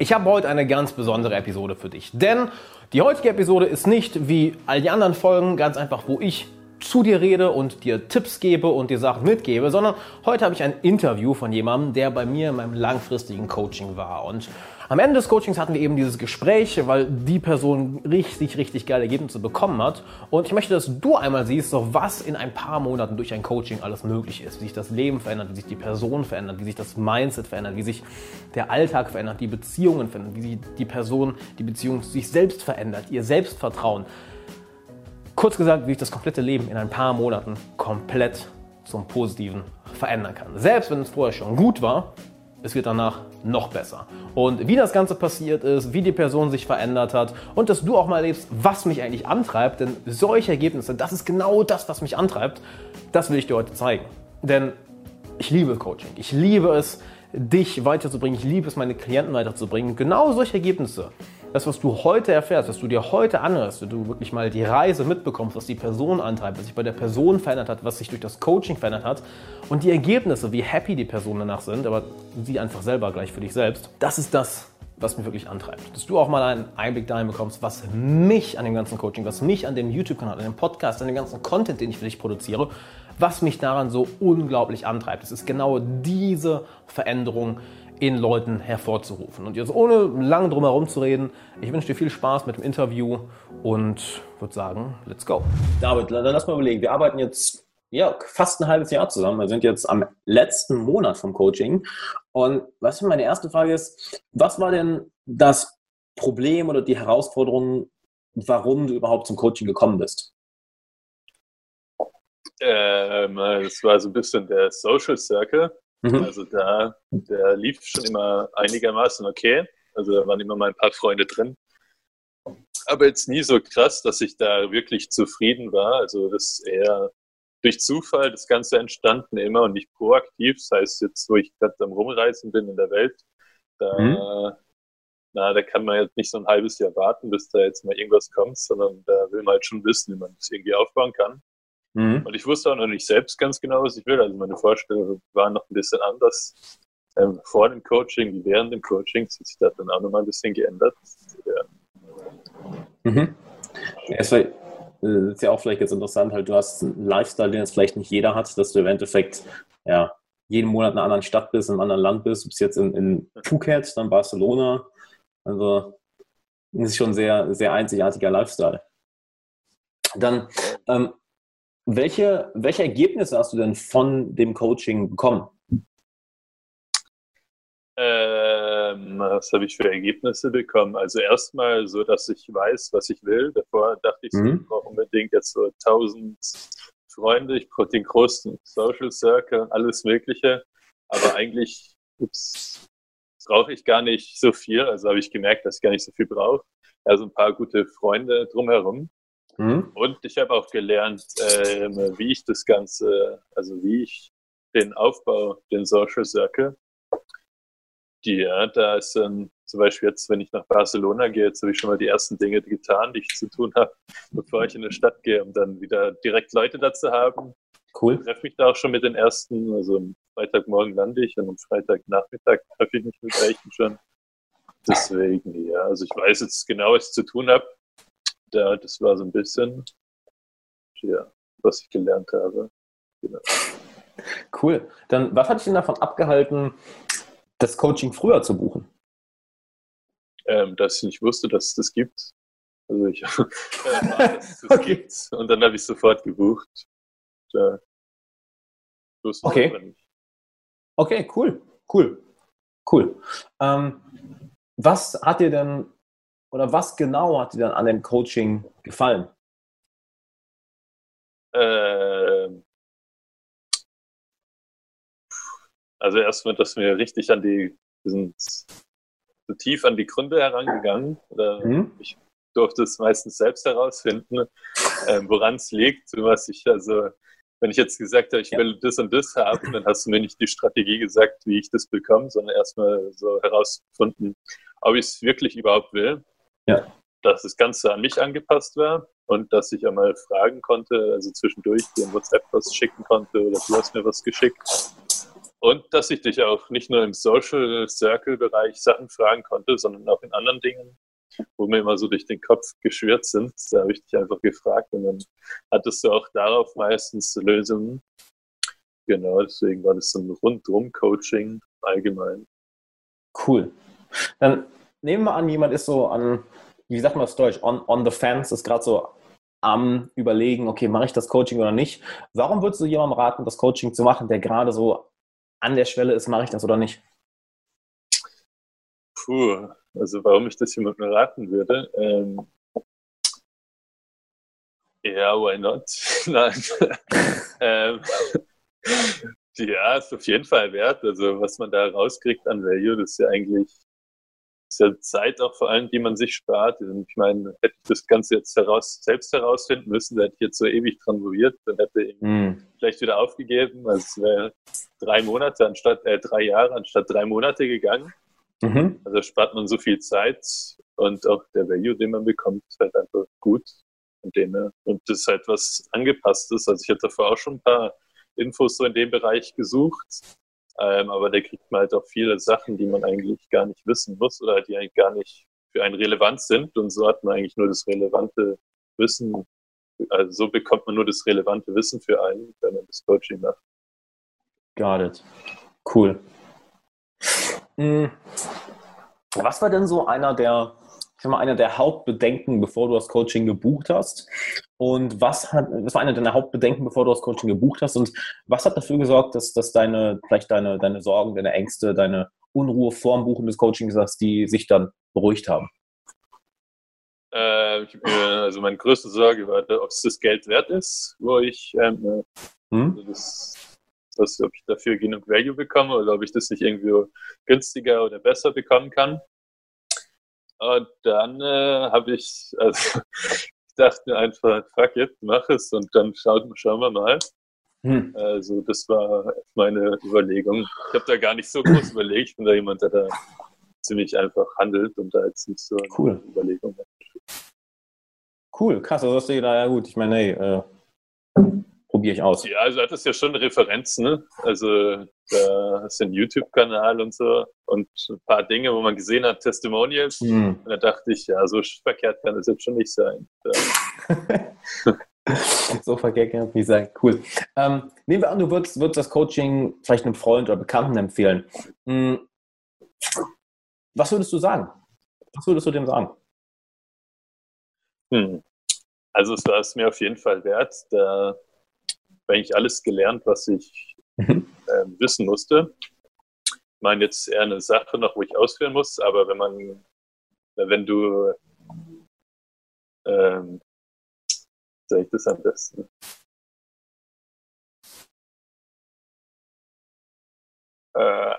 Ich habe heute eine ganz besondere Episode für dich, denn die heutige Episode ist nicht wie all die anderen Folgen ganz einfach, wo ich zu dir rede und dir Tipps gebe und dir Sachen mitgebe, sondern heute habe ich ein Interview von jemandem, der bei mir in meinem langfristigen Coaching war. Und am Ende des Coachings hatten wir eben dieses Gespräch, weil die Person richtig, richtig geile Ergebnisse bekommen hat. Und ich möchte, dass du einmal siehst, so was in ein paar Monaten durch ein Coaching alles möglich ist, wie sich das Leben verändert, wie sich die Person verändert, wie sich das Mindset verändert, wie sich der Alltag verändert, die Beziehungen verändern, wie sich die Person, die Beziehung sich selbst verändert, ihr Selbstvertrauen. Kurz gesagt, wie ich das komplette Leben in ein paar Monaten komplett zum Positiven verändern kann. Selbst wenn es vorher schon gut war, es wird danach noch besser. Und wie das Ganze passiert ist, wie die Person sich verändert hat und dass du auch mal erlebst, was mich eigentlich antreibt, denn solche Ergebnisse, das ist genau das, was mich antreibt, das will ich dir heute zeigen. Denn ich liebe Coaching. Ich liebe es, dich weiterzubringen. Ich liebe es, meine Klienten weiterzubringen. Genau solche Ergebnisse das, was du heute erfährst, was du dir heute anhörst, wenn du wirklich mal die Reise mitbekommst, was die Person antreibt, was sich bei der Person verändert hat, was sich durch das Coaching verändert hat und die Ergebnisse, wie happy die Personen danach sind, aber sieh einfach selber gleich für dich selbst, das ist das, was mich wirklich antreibt. Dass du auch mal einen Einblick dahin bekommst, was mich an dem ganzen Coaching, was mich an dem YouTube-Kanal, an dem Podcast, an dem ganzen Content, den ich für dich produziere, was mich daran so unglaublich antreibt. Es ist genau diese Veränderung, in Leuten hervorzurufen. Und jetzt ohne lange drum herum zu reden, ich wünsche dir viel Spaß mit dem Interview und würde sagen, let's go. David, dann lass mal überlegen. Wir arbeiten jetzt ja, fast ein halbes Jahr zusammen. Wir sind jetzt am letzten Monat vom Coaching. Und was meine erste Frage ist, was war denn das Problem oder die Herausforderung, warum du überhaupt zum Coaching gekommen bist? Ähm, es war so ein bisschen der Social Circle. Mhm. Also da, der lief schon immer einigermaßen okay. Also da waren immer mal ein paar Freunde drin. Aber jetzt nie so krass, dass ich da wirklich zufrieden war. Also das ist eher durch Zufall das Ganze entstanden immer und nicht proaktiv. Das heißt jetzt, wo ich gerade am Rumreisen bin in der Welt, da, mhm. na, da kann man jetzt nicht so ein halbes Jahr warten, bis da jetzt mal irgendwas kommt, sondern da will man halt schon wissen, wie man das irgendwie aufbauen kann. Mhm. Und ich wusste auch noch nicht selbst ganz genau, was ich will. Also meine Vorstellungen waren noch ein bisschen anders ähm, vor dem Coaching wie während dem Coaching. Das hat sich da dann auch noch mal ein bisschen geändert. Ja. Mhm. Es war, äh, ist ja auch vielleicht jetzt interessant, halt, du hast einen Lifestyle, den jetzt vielleicht nicht jeder hat, dass du im Endeffekt ja, jeden Monat in einer anderen Stadt bist, in einem anderen Land bist. Du bist jetzt in, in Phuket, dann Barcelona. Also das ist schon ein sehr, sehr einzigartiger Lifestyle. Dann ähm, welche, welche Ergebnisse hast du denn von dem Coaching bekommen? Ähm, was habe ich für Ergebnisse bekommen? Also erstmal so, dass ich weiß, was ich will. Davor dachte ich, mhm. ich brauche unbedingt jetzt so 1000 Freunde, ich brauche den großen Social Circle und alles Mögliche. Aber eigentlich brauche ich gar nicht so viel. Also habe ich gemerkt, dass ich gar nicht so viel brauche. Also ein paar gute Freunde drumherum. Mhm. Und ich habe auch gelernt, äh, wie ich das Ganze, also wie ich den Aufbau, den Social Circle, die, ja, da ist dann zum Beispiel jetzt, wenn ich nach Barcelona gehe, jetzt habe ich schon mal die ersten Dinge getan, die ich zu tun habe, bevor ich in eine Stadt gehe, um dann wieder direkt Leute da zu haben. Cool. Ich treffe mich da auch schon mit den ersten, also am Freitagmorgen lande ich und am Freitagnachmittag treffe ich mich mit welchen schon. Deswegen, ja, also ich weiß jetzt genau, was ich zu tun habe da, das war so ein bisschen, ja, was ich gelernt habe. Genau. Cool. Dann, was hat dich denn davon abgehalten, das Coaching früher zu buchen? Ähm, dass ich nicht wusste, dass es das gibt. Also ich äh, das okay. gibt. Und dann habe ich sofort gebucht. Da okay. Okay, cool. Cool. Cool. Ähm, was hat dir denn oder was genau hat dir dann an dem Coaching gefallen? Ähm, also erstmal, dass wir richtig an die, wir sind so tief an die Gründe herangegangen. Mhm. Ich durfte es meistens selbst herausfinden, ähm, woran es liegt, was ich also wenn ich jetzt gesagt habe, ich will das und das haben, dann hast du mir nicht die Strategie gesagt, wie ich das bekomme, sondern erstmal so herausgefunden, ob ich es wirklich überhaupt will. Ja. Dass das Ganze an mich angepasst war und dass ich einmal fragen konnte, also zwischendurch dir in WhatsApp was schicken konnte oder du hast mir was geschickt. Und dass ich dich auch nicht nur im Social Circle-Bereich Sachen fragen konnte, sondern auch in anderen Dingen, wo mir immer so durch den Kopf geschwirrt sind. Da habe ich dich einfach gefragt und dann hattest du auch darauf meistens Lösungen. Genau, deswegen war das so ein Rundum-Coaching allgemein. Cool. Dann nehmen wir an, jemand ist so an, wie sagt man das Deutsch, on, on the fence, ist gerade so am Überlegen, okay, mache ich das Coaching oder nicht. Warum würdest du jemandem raten, das Coaching zu machen, der gerade so an der Schwelle ist, mache ich das oder nicht? Puh, also warum ich das jemandem raten würde? Ähm, ja, why not? Nein. ähm, ja, ist auf jeden Fall wert. Also was man da rauskriegt an Value, das ist ja eigentlich ist ja Zeit auch vor allem, die man sich spart. Und ich meine, hätte ich das Ganze jetzt heraus, selbst herausfinden müssen, dann hätte ich jetzt so ewig dran probiert, dann hätte ich mm. vielleicht wieder aufgegeben. Also es wäre drei Monate anstatt, äh, drei Jahre anstatt drei Monate gegangen. Mhm. Also spart man so viel Zeit und auch der Value, den man bekommt, ist halt einfach gut. Und, dem, und das ist halt was angepasstes. Also ich hatte davor auch schon ein paar Infos so in dem Bereich gesucht. Ähm, aber da kriegt man halt auch viele Sachen, die man eigentlich gar nicht wissen muss oder die eigentlich gar nicht für einen relevant sind. Und so hat man eigentlich nur das relevante Wissen. Also so bekommt man nur das relevante Wissen für einen, wenn man das Coaching macht. Got it. Cool. Hm. Was war denn so einer der ich sag mal, einer der Hauptbedenken, bevor du das Coaching gebucht hast? Und was, hat, was war einer deiner Hauptbedenken, bevor du das Coaching gebucht hast? Und was hat dafür gesorgt, dass, dass deine, vielleicht deine, deine Sorgen, deine Ängste, deine Unruhe vorm Buchen des Coachings, dass die sich dann beruhigt haben? Äh, also meine größte Sorge war, ob es das Geld wert ist, wo ich ähm, hm? also das, das, ob ich dafür genug Value bekomme oder ob ich das nicht irgendwie günstiger oder besser bekommen kann. Und dann äh, habe ich, also ich dachte mir einfach, fuck it, mach es und dann schauen, schauen wir mal. Hm. Also das war meine Überlegung. Ich habe da gar nicht so groß überlegt. Ich bin da jemand, der da ziemlich einfach handelt und da jetzt nicht so cool. eine Überlegung hat. Cool, krass. Also hast du da ja gut. Ich meine, hey, äh, probiere ich aus. Ja, also hat das ja schon Referenzen. Ne? Also da hast du einen YouTube-Kanal und so und ein paar Dinge, wo man gesehen hat, Testimonials. Mhm. Und da dachte ich, ja, so verkehrt kann das jetzt schon nicht sein. so verkehrt kann es nicht sein. Cool. Ähm, nehmen wir an, du würdest, würdest das Coaching vielleicht einem Freund oder Bekannten empfehlen. Hm. Was würdest du sagen? Was würdest du dem sagen? Hm. Also es war es mir auf jeden Fall wert. Da habe eigentlich alles gelernt, was ich mhm. äh, wissen musste. Ich meine, jetzt eher eine Sache noch, wo ich ausführen muss, aber wenn man, wenn du, ähm, sage ich das am besten? Äh,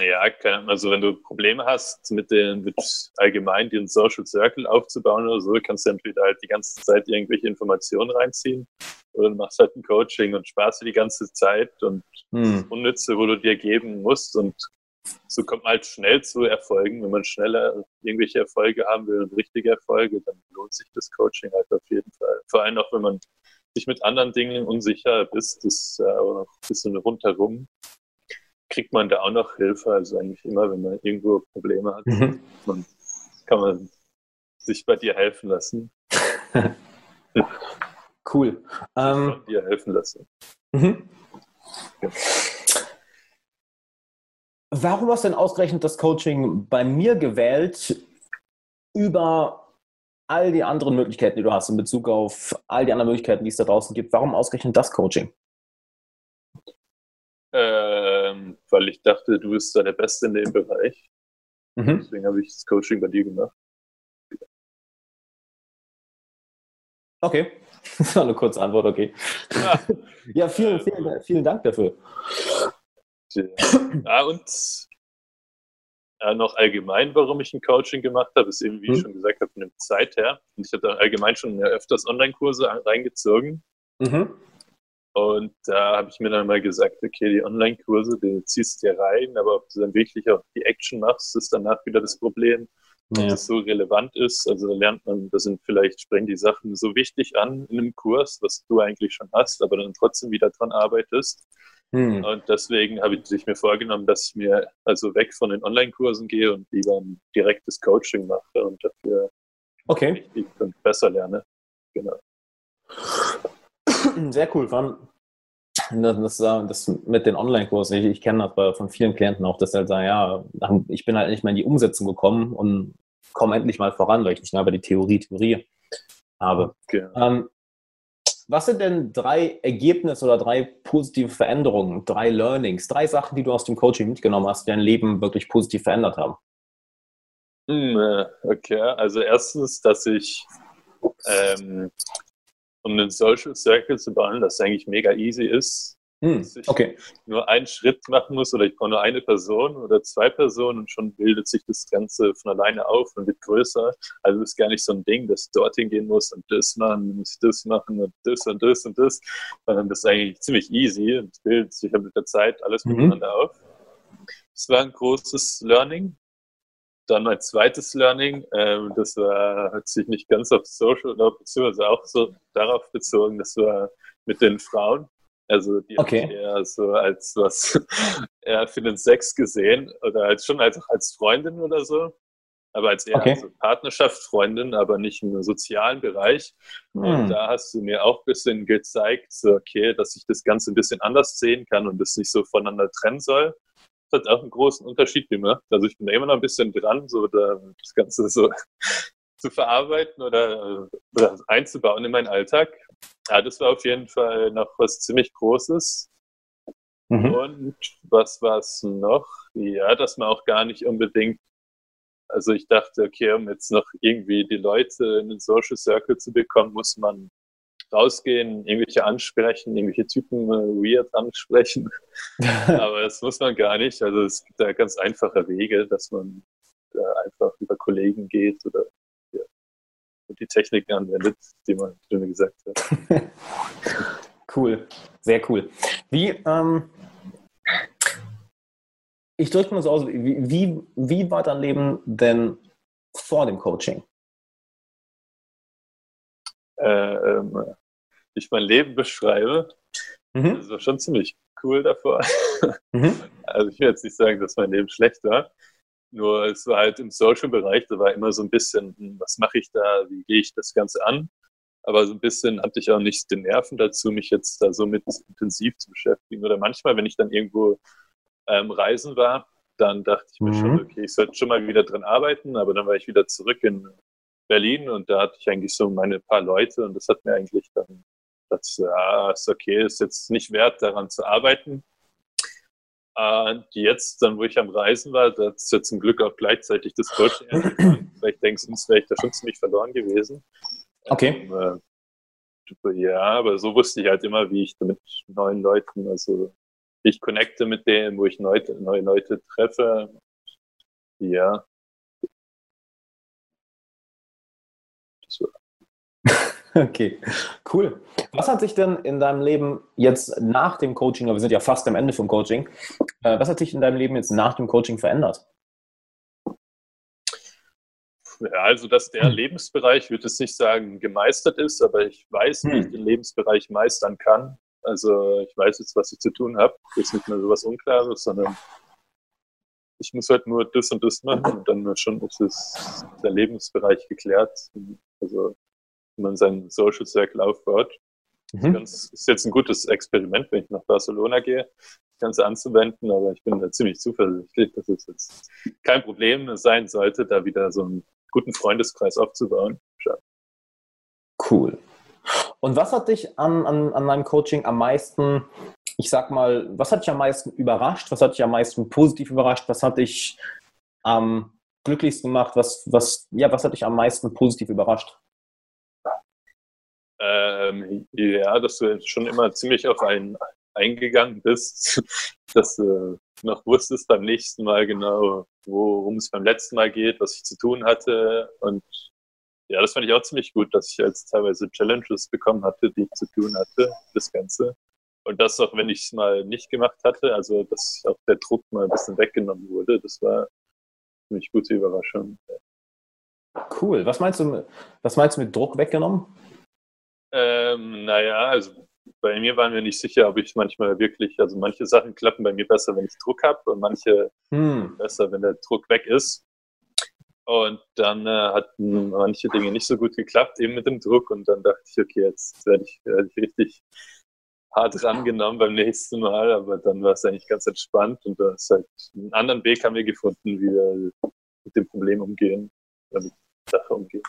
ja, also wenn du Probleme hast, mit den mit allgemein den Social Circle aufzubauen oder so, kannst du entweder halt die ganze Zeit irgendwelche Informationen reinziehen oder du machst halt ein Coaching und sparst dir die ganze Zeit und hm. Unnütze, wo du dir geben musst und so kommt man halt schnell zu Erfolgen. Wenn man schneller irgendwelche Erfolge haben will und richtige Erfolge, dann lohnt sich das Coaching halt auf jeden Fall. Vor allem auch, wenn man sich mit anderen Dingen unsicher ist, das ist auch noch ein bisschen rundherum kriegt man da auch noch Hilfe. Also eigentlich immer, wenn man irgendwo Probleme hat, mhm. man, kann man sich bei dir helfen lassen. cool. Ähm, dir helfen lassen. Mhm. Ja. Warum hast du denn ausgerechnet das Coaching bei mir gewählt über all die anderen Möglichkeiten, die du hast in Bezug auf all die anderen Möglichkeiten, die es da draußen gibt? Warum ausgerechnet das Coaching? Ähm, weil ich dachte, du bist da der Beste in dem Bereich. Mhm. Deswegen habe ich das Coaching bei dir gemacht. Okay, das war eine kurze Antwort, okay. Ja, ja vielen, vielen, vielen Dank dafür. Ja, und ja, noch allgemein, warum ich ein Coaching gemacht habe, ist eben, wie mhm. ich schon gesagt habe, eine Zeit her. Und ich habe allgemein schon öfters Online-Kurse reingezogen. Mhm. Und da habe ich mir dann mal gesagt, okay, die Online-Kurse, die ziehst du dir rein, aber ob du dann wirklich auch die Action machst, ist danach wieder das Problem. dass ja. es so relevant ist. Also da lernt man, da sind vielleicht, sprengen die Sachen so wichtig an in einem Kurs, was du eigentlich schon hast, aber dann trotzdem wieder dran arbeitest. Hm. Und deswegen habe ich mir vorgenommen, dass ich mir also weg von den Online-Kursen gehe und lieber ein direktes Coaching mache und dafür okay. richtig und besser lerne. Genau. Sehr cool. Das, das, äh, das mit den Online-Kursen, ich, ich kenne das von vielen Klienten auch, dass sie halt sagen, ja, ich bin halt nicht mehr in die Umsetzung gekommen und komme endlich mal voran, weil ich nicht mehr über die Theorie Theorie habe. Okay. Ähm, was sind denn drei Ergebnisse oder drei positive Veränderungen, drei Learnings, drei Sachen, die du aus dem Coaching mitgenommen hast, die dein Leben wirklich positiv verändert haben? Hm, äh, okay, also erstens, dass ich ähm, um einen Social Circle zu bauen, das eigentlich mega easy ist. Hm, okay. nur einen Schritt machen muss oder ich brauche nur eine Person oder zwei Personen und schon bildet sich das Ganze von alleine auf und wird größer. Also es ist gar nicht so ein Ding, dass ich dorthin gehen muss und das machen, muss ich das machen und das und das und das, sondern das ist eigentlich ziemlich easy und bildet sich mit der Zeit alles mhm. miteinander auf. Das war ein großes Learning. Dann mein zweites Learning, ähm, das war, hat sich nicht ganz auf Social, beziehungsweise auch so darauf bezogen, das war mit den Frauen. Also die okay. habe ich eher so als was eher für den Sex gesehen oder als schon als, als Freundin oder so. Aber als eher okay. so Partnerschaft, Freundin, aber nicht im sozialen Bereich. Hm. Und da hast du mir auch ein bisschen gezeigt, so okay, dass ich das Ganze ein bisschen anders sehen kann und das nicht so voneinander trennen soll hat auch einen großen Unterschied gemacht. Also ich bin da immer noch ein bisschen dran, so da, das Ganze so zu verarbeiten oder, oder einzubauen in meinen Alltag. Ja, das war auf jeden Fall noch was ziemlich Großes. Mhm. Und was war es noch? Ja, dass man auch gar nicht unbedingt, also ich dachte, okay, um jetzt noch irgendwie die Leute in den Social Circle zu bekommen, muss man rausgehen, irgendwelche ansprechen, irgendwelche Typen äh, weird ansprechen. Aber das muss man gar nicht. Also es gibt da ganz einfache Wege, dass man da einfach über Kollegen geht oder ja, die Techniken anwendet, die man schon gesagt hat. cool, sehr cool. Wie, ähm, ich drücke mal so aus, wie, wie, wie war dein Leben denn vor dem Coaching? Äh, ähm, ich mein Leben beschreibe. Mhm. Das war schon ziemlich cool davor. Mhm. Also ich will jetzt nicht sagen, dass mein Leben schlecht war. Nur es war halt im Social-Bereich, da war immer so ein bisschen, hm, was mache ich da, wie gehe ich das Ganze an? Aber so ein bisschen hatte ich auch nicht den Nerven dazu, mich jetzt da so mit intensiv zu beschäftigen. Oder manchmal, wenn ich dann irgendwo ähm, reisen war, dann dachte ich mir mhm. schon, okay, ich sollte schon mal wieder dran arbeiten, aber dann war ich wieder zurück in Berlin und da hatte ich eigentlich so meine paar Leute und das hat mir eigentlich dann, das ja, ist okay, ist jetzt nicht wert, daran zu arbeiten. Und jetzt, dann, wo ich am Reisen war, da ist ja zum Glück auch gleichzeitig das Coaching angefangen. Vielleicht denkst du, sonst wäre ich da schon ziemlich verloren gewesen. Okay. Ähm, äh, ja, aber so wusste ich halt immer, wie ich mit neuen Leuten, also ich connecte mit denen, wo ich neue, neue Leute treffe. Ja, Okay, cool. Was hat sich denn in deinem Leben jetzt nach dem Coaching, aber wir sind ja fast am Ende vom Coaching, äh, was hat sich in deinem Leben jetzt nach dem Coaching verändert? Ja, also dass der hm. Lebensbereich, ich würde es nicht sagen, gemeistert ist, aber ich weiß, wie hm. ich den Lebensbereich meistern kann. Also ich weiß jetzt, was ich zu tun habe. Ist nicht mehr so was Unklares, sondern ich muss halt nur das und das machen und dann schon ist es der Lebensbereich geklärt. Also man seinen Social Circle aufbaut. Mhm. Das ist jetzt ein gutes Experiment, wenn ich nach Barcelona gehe, das Ganze anzuwenden, aber ich bin da ziemlich zuversichtlich, dass es jetzt kein Problem sein sollte, da wieder so einen guten Freundeskreis aufzubauen. Cool. Und was hat dich an, an, an deinem Coaching am meisten, ich sag mal, was hat dich am meisten überrascht? Was hat dich am meisten positiv überrascht? Was hat dich am glücklichsten gemacht? Was, was, ja, was hat dich am meisten positiv überrascht? Ähm, ja, dass du schon immer ziemlich auf einen eingegangen bist, dass du noch wusstest beim nächsten Mal genau, worum es beim letzten Mal geht, was ich zu tun hatte. Und ja, das fand ich auch ziemlich gut, dass ich jetzt teilweise Challenges bekommen hatte, die ich zu tun hatte, das Ganze. Und das auch, wenn ich es mal nicht gemacht hatte, also dass auch der Druck mal ein bisschen weggenommen wurde, das war eine ziemlich gute Überraschung. Cool. Was meinst du, was meinst du mit Druck weggenommen? Ähm, naja, also bei mir waren wir nicht sicher, ob ich manchmal wirklich, also manche Sachen klappen bei mir besser, wenn ich Druck habe und manche hm. besser, wenn der Druck weg ist. Und dann äh, hatten manche Dinge nicht so gut geklappt, eben mit dem Druck. Und dann dachte ich, okay, jetzt werde ich, werd ich richtig hart rangenommen beim nächsten Mal. Aber dann war es eigentlich ganz entspannt und da ist halt einen anderen Weg haben wir gefunden, wie wir mit dem Problem umgehen, mit der Sache umgehen.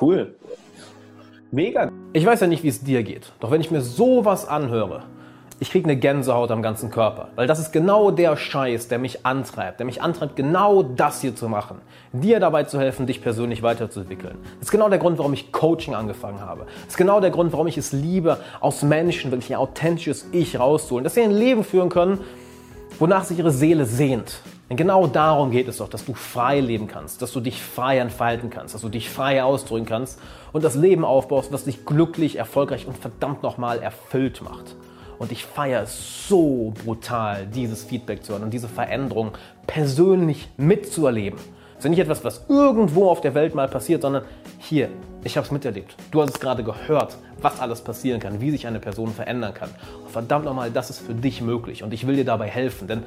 Cool. Mega. Ich weiß ja nicht, wie es dir geht. Doch wenn ich mir sowas anhöre, ich kriege eine Gänsehaut am ganzen Körper, weil das ist genau der Scheiß, der mich antreibt, der mich antreibt, genau das hier zu machen, dir dabei zu helfen, dich persönlich weiterzuentwickeln. Das ist genau der Grund, warum ich Coaching angefangen habe. Das ist genau der Grund, warum ich es liebe, aus Menschen wirklich ein authentisches Ich rauszuholen, dass sie ein Leben führen können, wonach sich ihre Seele sehnt. Denn genau darum geht es doch, dass du frei leben kannst, dass du dich frei entfalten kannst, dass du dich frei ausdrücken kannst und das Leben aufbaust, was dich glücklich, erfolgreich und verdammt nochmal erfüllt macht. Und ich feiere es so brutal, dieses Feedback zu hören und diese Veränderung persönlich mitzuerleben. Das ist nicht etwas, was irgendwo auf der Welt mal passiert, sondern hier, ich habe es miterlebt. Du hast es gerade gehört, was alles passieren kann, wie sich eine Person verändern kann. Und verdammt nochmal, das ist für dich möglich und ich will dir dabei helfen, denn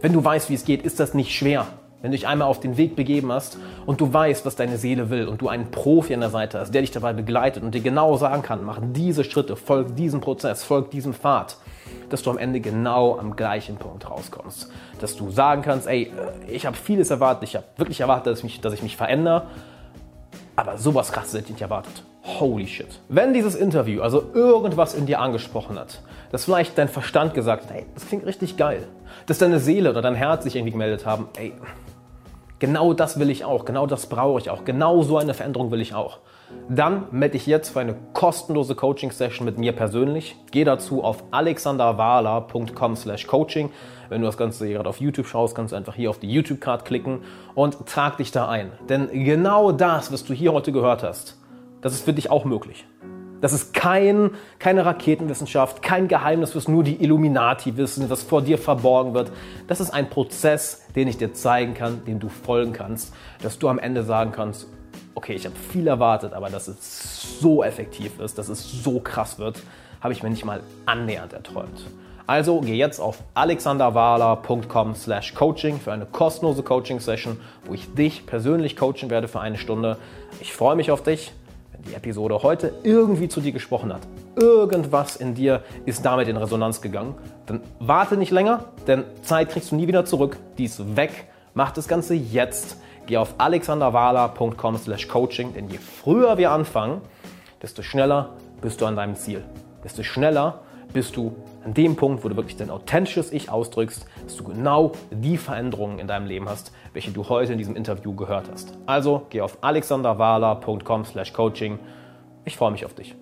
wenn du weißt, wie es geht, ist das nicht schwer. Wenn du dich einmal auf den Weg begeben hast und du weißt, was deine Seele will und du einen Profi an der Seite hast, der dich dabei begleitet und dir genau sagen kann, mach diese Schritte, folg diesem Prozess, folg diesem Pfad, dass du am Ende genau am gleichen Punkt rauskommst. Dass du sagen kannst, ey, ich habe vieles erwartet, ich habe wirklich erwartet, dass ich, mich, dass ich mich verändere, aber sowas krasses hätte ich nicht erwartet. Holy shit. Wenn dieses Interview also irgendwas in dir angesprochen hat, dass vielleicht dein Verstand gesagt hat, ey, das klingt richtig geil, dass deine Seele oder dein Herz sich irgendwie gemeldet haben, ey, Genau das will ich auch, genau das brauche ich auch, genau so eine Veränderung will ich auch. Dann melde dich jetzt für eine kostenlose Coaching-Session mit mir persönlich. Geh dazu auf alexanderwala.com slash coaching. Wenn du das Ganze gerade auf YouTube schaust, kannst du einfach hier auf die YouTube-Card klicken und trag dich da ein. Denn genau das, was du hier heute gehört hast, das ist für dich auch möglich. Das ist kein, keine Raketenwissenschaft, kein Geheimnis, was nur die Illuminati wissen, was vor dir verborgen wird. Das ist ein Prozess, den ich dir zeigen kann, dem du folgen kannst, dass du am Ende sagen kannst, okay, ich habe viel erwartet, aber dass es so effektiv ist, dass es so krass wird, habe ich mir nicht mal annähernd erträumt. Also geh jetzt auf alexanderwahler.com slash coaching für eine kostenlose Coaching-Session, wo ich dich persönlich coachen werde für eine Stunde. Ich freue mich auf dich die Episode heute irgendwie zu dir gesprochen hat, irgendwas in dir ist damit in Resonanz gegangen, dann warte nicht länger, denn Zeit kriegst du nie wieder zurück. Die ist weg. Mach das Ganze jetzt. Geh auf alexanderwala.com slash coaching, denn je früher wir anfangen, desto schneller bist du an deinem Ziel. Desto schneller bist du an dem Punkt, wo du wirklich dein authentisches Ich ausdrückst, dass du genau die Veränderungen in deinem Leben hast, welche du heute in diesem Interview gehört hast. Also geh auf alexanderwala.com/coaching. Ich freue mich auf dich.